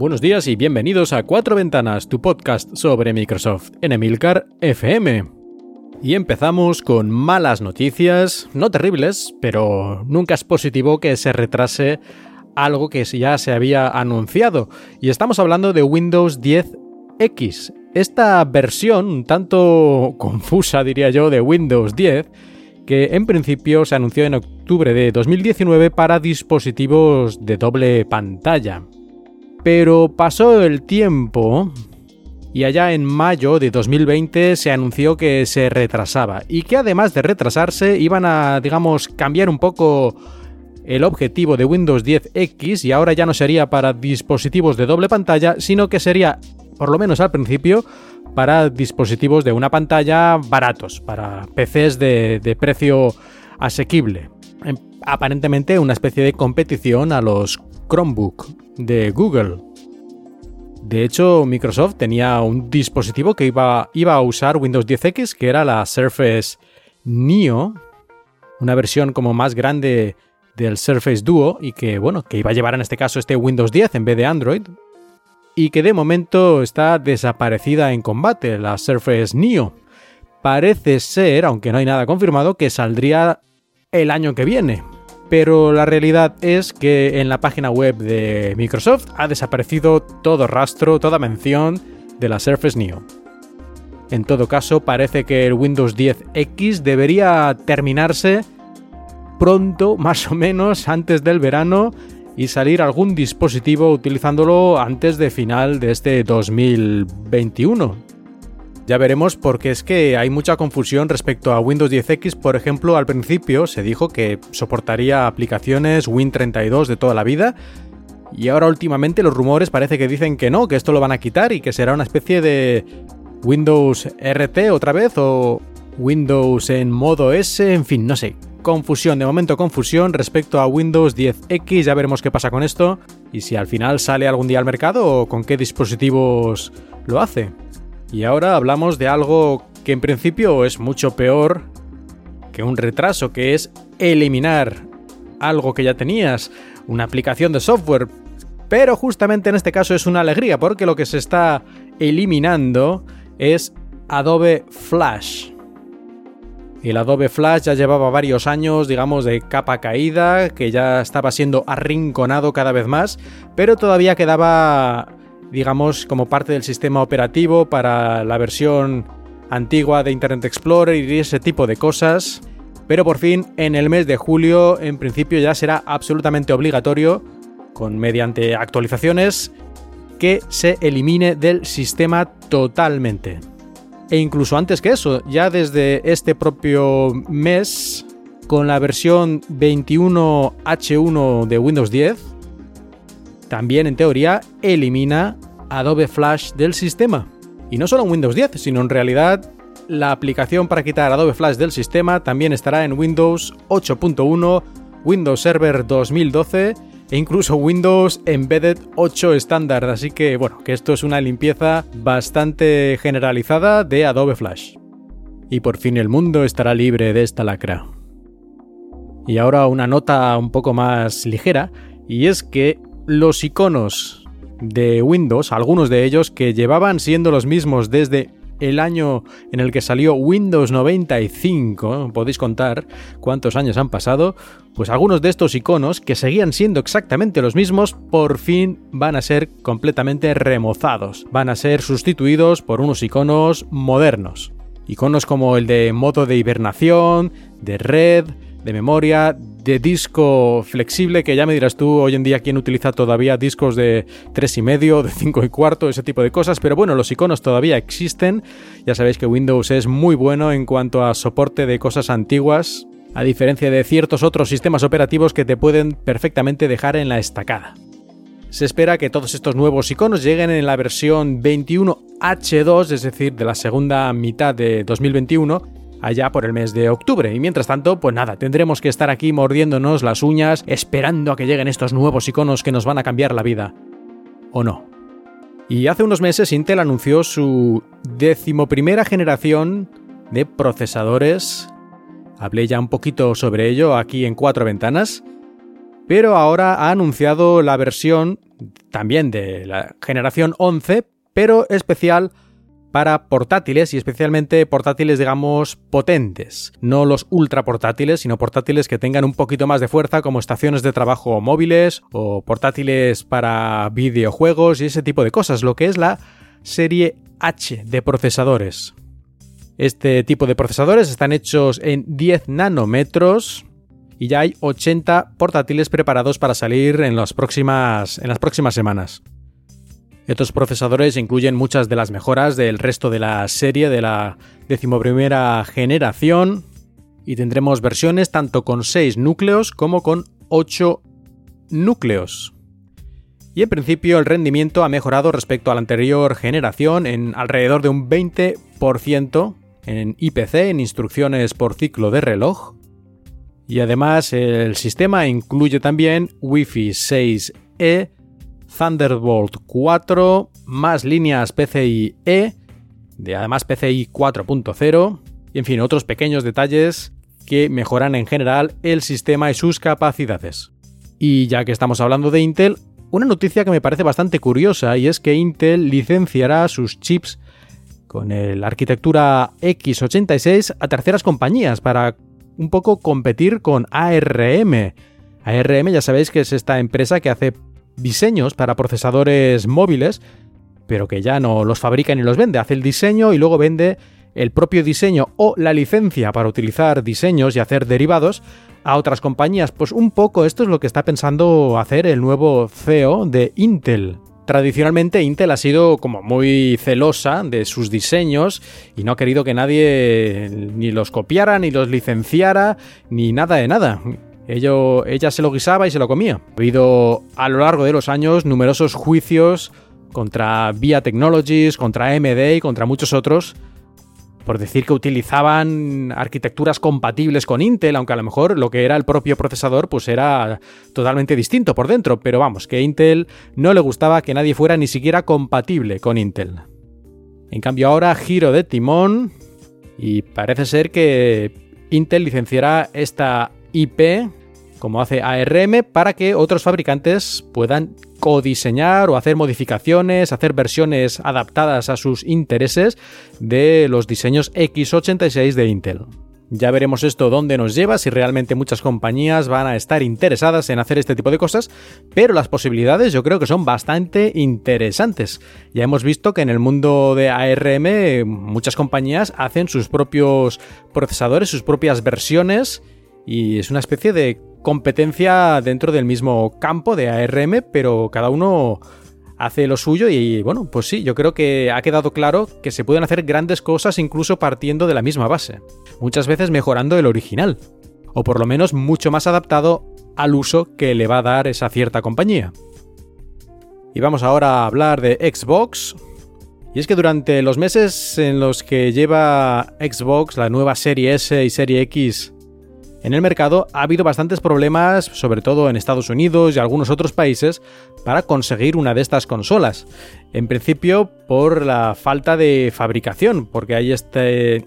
Buenos días y bienvenidos a Cuatro Ventanas, tu podcast sobre Microsoft en Emilcar FM. Y empezamos con malas noticias, no terribles, pero nunca es positivo que se retrase algo que ya se había anunciado. Y estamos hablando de Windows 10X. Esta versión, un tanto confusa diría yo, de Windows 10, que en principio se anunció en octubre de 2019 para dispositivos de doble pantalla. Pero pasó el tiempo y allá en mayo de 2020 se anunció que se retrasaba y que además de retrasarse iban a, digamos, cambiar un poco el objetivo de Windows 10X y ahora ya no sería para dispositivos de doble pantalla, sino que sería, por lo menos al principio, para dispositivos de una pantalla baratos, para PCs de, precio asequible. Em, aparentemente una especie de competición a los Chromebook de Google. De hecho, Microsoft tenía un dispositivo que iba, iba a usar Windows 10X, que era la Surface Neo, una versión como más grande del Surface Duo y que, bueno, que iba a llevar en este caso este Windows 10 en vez de Android y que de momento está desaparecida en combate, la Surface Neo. Parece ser, aunque no hay nada confirmado, que saldría el año que viene, pero la realidad es que en la página web de Microsoft ha desaparecido todo rastro, toda mención de la Surface Neo. En todo caso, parece que el Windows 10X debería terminarse pronto, más o menos antes del verano, y salir algún dispositivo utilizándolo antes de final de este 2021. Ya veremos porque es que hay mucha confusión respecto a Windows 10X. Por ejemplo, al principio se dijo que soportaría aplicaciones Win32 de toda la vida. Y ahora últimamente los rumores parece que dicen que no, que esto lo van a quitar y que será una especie de Windows RT otra vez o Windows en modo S, en fin, no sé. Confusión, de momento confusión respecto a Windows 10X, ya veremos qué pasa con esto y si al final sale algún día al mercado o con qué dispositivos lo hace. Y ahora hablamos de algo que en principio es mucho peor que un retraso, que es eliminar algo que ya tenías, una aplicación de software. Pero justamente en este caso es una alegría, porque lo que se está eliminando es Adobe Flash. El Adobe Flash ya llevaba varios años, digamos, de capa caída, que ya estaba siendo arrinconado cada vez más, pero todavía quedaba digamos, como parte del sistema operativo para la versión antigua de Internet Explorer y ese tipo de cosas. Pero por fin, en el mes de julio, en principio ya será absolutamente obligatorio, con mediante actualizaciones, que se elimine del sistema totalmente. E incluso antes que eso, ya desde este propio mes, con la versión 21H1 de Windows 10, también en teoría elimina Adobe Flash del sistema. Y no solo en Windows 10, sino en realidad la aplicación para quitar Adobe Flash del sistema también estará en Windows 8.1, Windows Server 2012 e incluso Windows Embedded 8 estándar. Así que bueno, que esto es una limpieza bastante generalizada de Adobe Flash. Y por fin el mundo estará libre de esta lacra. Y ahora una nota un poco más ligera, y es que los iconos de Windows, algunos de ellos que llevaban siendo los mismos desde el año en el que salió Windows 95, podéis contar cuántos años han pasado, pues algunos de estos iconos que seguían siendo exactamente los mismos, por fin van a ser completamente remozados, van a ser sustituidos por unos iconos modernos. Iconos como el de modo de hibernación, de red, de memoria, de disco flexible, que ya me dirás tú hoy en día quién utiliza todavía discos de 3,5, de 5 y cuarto, ese tipo de cosas, pero bueno, los iconos todavía existen. Ya sabéis que Windows es muy bueno en cuanto a soporte de cosas antiguas, a diferencia de ciertos otros sistemas operativos que te pueden perfectamente dejar en la estacada. Se espera que todos estos nuevos iconos lleguen en la versión 21H2, es decir, de la segunda mitad de 2021, allá por el mes de octubre. Y mientras tanto, pues nada, tendremos que estar aquí mordiéndonos las uñas, esperando a que lleguen estos nuevos iconos que nos van a cambiar la vida. ¿O no? Y hace unos meses Intel anunció su decimoprimera generación de procesadores. Hablé ya un poquito sobre ello aquí en cuatro ventanas pero ahora ha anunciado la versión también de la generación 11, pero especial para portátiles y especialmente portátiles digamos potentes, no los ultra portátiles, sino portátiles que tengan un poquito más de fuerza como estaciones de trabajo móviles o portátiles para videojuegos y ese tipo de cosas, lo que es la serie H de procesadores. Este tipo de procesadores están hechos en 10 nanómetros, y ya hay 80 portátiles preparados para salir en las próximas, en las próximas semanas. Estos procesadores incluyen muchas de las mejoras del resto de la serie de la decimoprimera generación y tendremos versiones tanto con 6 núcleos como con 8 núcleos. Y en principio el rendimiento ha mejorado respecto a la anterior generación en alrededor de un 20% en IPC, en instrucciones por ciclo de reloj, y además el sistema incluye también Wi-Fi 6E, Thunderbolt 4, más líneas PCI-E, de además PCI 4.0, y en fin, otros pequeños detalles que mejoran en general el sistema y sus capacidades. Y ya que estamos hablando de Intel, una noticia que me parece bastante curiosa y es que Intel licenciará sus chips con la arquitectura x86 a terceras compañías para un poco competir con ARM. ARM ya sabéis que es esta empresa que hace diseños para procesadores móviles, pero que ya no los fabrica ni los vende, hace el diseño y luego vende el propio diseño o la licencia para utilizar diseños y hacer derivados a otras compañías. Pues un poco esto es lo que está pensando hacer el nuevo CEO de Intel. Tradicionalmente Intel ha sido como muy celosa de sus diseños y no ha querido que nadie ni los copiara, ni los licenciara, ni nada de nada. Ella se lo guisaba y se lo comía. Ha habido a lo largo de los años numerosos juicios contra VIA Technologies, contra AMD y contra muchos otros por decir que utilizaban arquitecturas compatibles con Intel, aunque a lo mejor lo que era el propio procesador pues era totalmente distinto por dentro, pero vamos, que Intel no le gustaba que nadie fuera ni siquiera compatible con Intel. En cambio ahora giro de timón y parece ser que Intel licenciará esta IP como hace ARM para que otros fabricantes puedan codiseñar o hacer modificaciones, hacer versiones adaptadas a sus intereses de los diseños x86 de Intel. Ya veremos esto dónde nos lleva, si realmente muchas compañías van a estar interesadas en hacer este tipo de cosas, pero las posibilidades yo creo que son bastante interesantes. Ya hemos visto que en el mundo de ARM muchas compañías hacen sus propios procesadores, sus propias versiones, y es una especie de competencia dentro del mismo campo de ARM, pero cada uno hace lo suyo y bueno, pues sí, yo creo que ha quedado claro que se pueden hacer grandes cosas incluso partiendo de la misma base, muchas veces mejorando el original, o por lo menos mucho más adaptado al uso que le va a dar esa cierta compañía. Y vamos ahora a hablar de Xbox. Y es que durante los meses en los que lleva Xbox la nueva serie S y serie X en el mercado ha habido bastantes problemas, sobre todo en Estados Unidos y algunos otros países, para conseguir una de estas consolas. En principio por la falta de fabricación, porque hay este,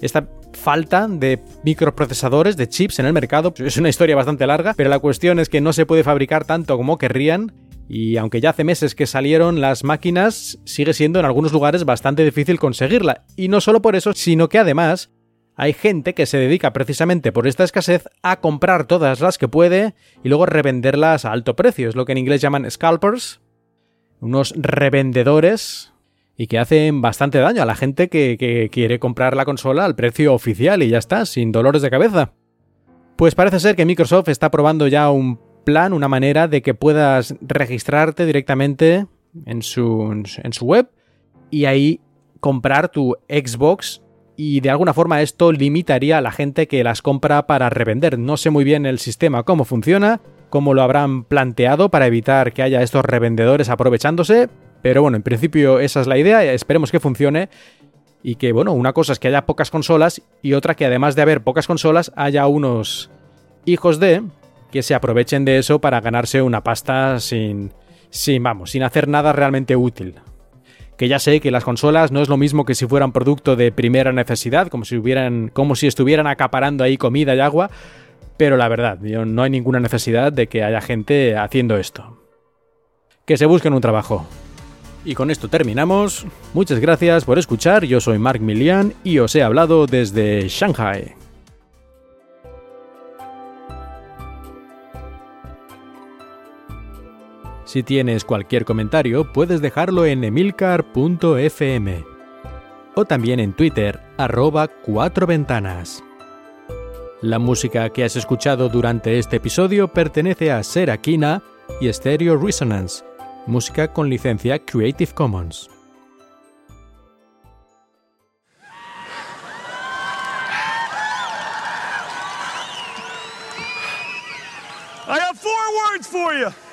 esta falta de microprocesadores, de chips en el mercado. Es una historia bastante larga, pero la cuestión es que no se puede fabricar tanto como querrían. Y aunque ya hace meses que salieron las máquinas, sigue siendo en algunos lugares bastante difícil conseguirla. Y no solo por eso, sino que además hay gente que se dedica precisamente por esta escasez a comprar todas las que puede y luego revenderlas a alto precio. Es lo que en inglés llaman scalpers, unos revendedores y que hacen bastante daño a la gente que, quiere comprar la consola al precio oficial y ya está, sin dolores de cabeza. Pues parece ser que Microsoft está probando ya un plan, una manera de que puedas registrarte directamente en su, en su web y ahí comprar tu Xbox y de alguna forma esto limitaría a la gente que las compra para revender. No sé muy bien el sistema, cómo funciona, cómo lo habrán planteado para evitar que haya estos revendedores aprovechándose, pero bueno, en principio esa es la idea, esperemos que funcione y que bueno, una cosa es que haya pocas consolas y otra que además de haber pocas consolas haya unos hijos de que se aprovechen de eso para ganarse una pasta sin sin vamos, sin hacer nada realmente útil que ya sé que las consolas no es lo mismo que si fueran producto de primera necesidad, como si, como si estuvieran acaparando ahí comida y agua, pero la verdad, no hay ninguna necesidad de que haya gente haciendo esto. Que se busquen un trabajo. Y con esto terminamos. Muchas gracias por escuchar, yo soy Mark Milian y os he hablado desde Shanghai. Si tienes cualquier comentario, puedes dejarlo en emilcar.fm o también en Twitter, arroba cuatro ventanas. La música que has escuchado durante este episodio pertenece a Serakina y Stereo Resonance, música con licencia Creative Commons. I have four words for you.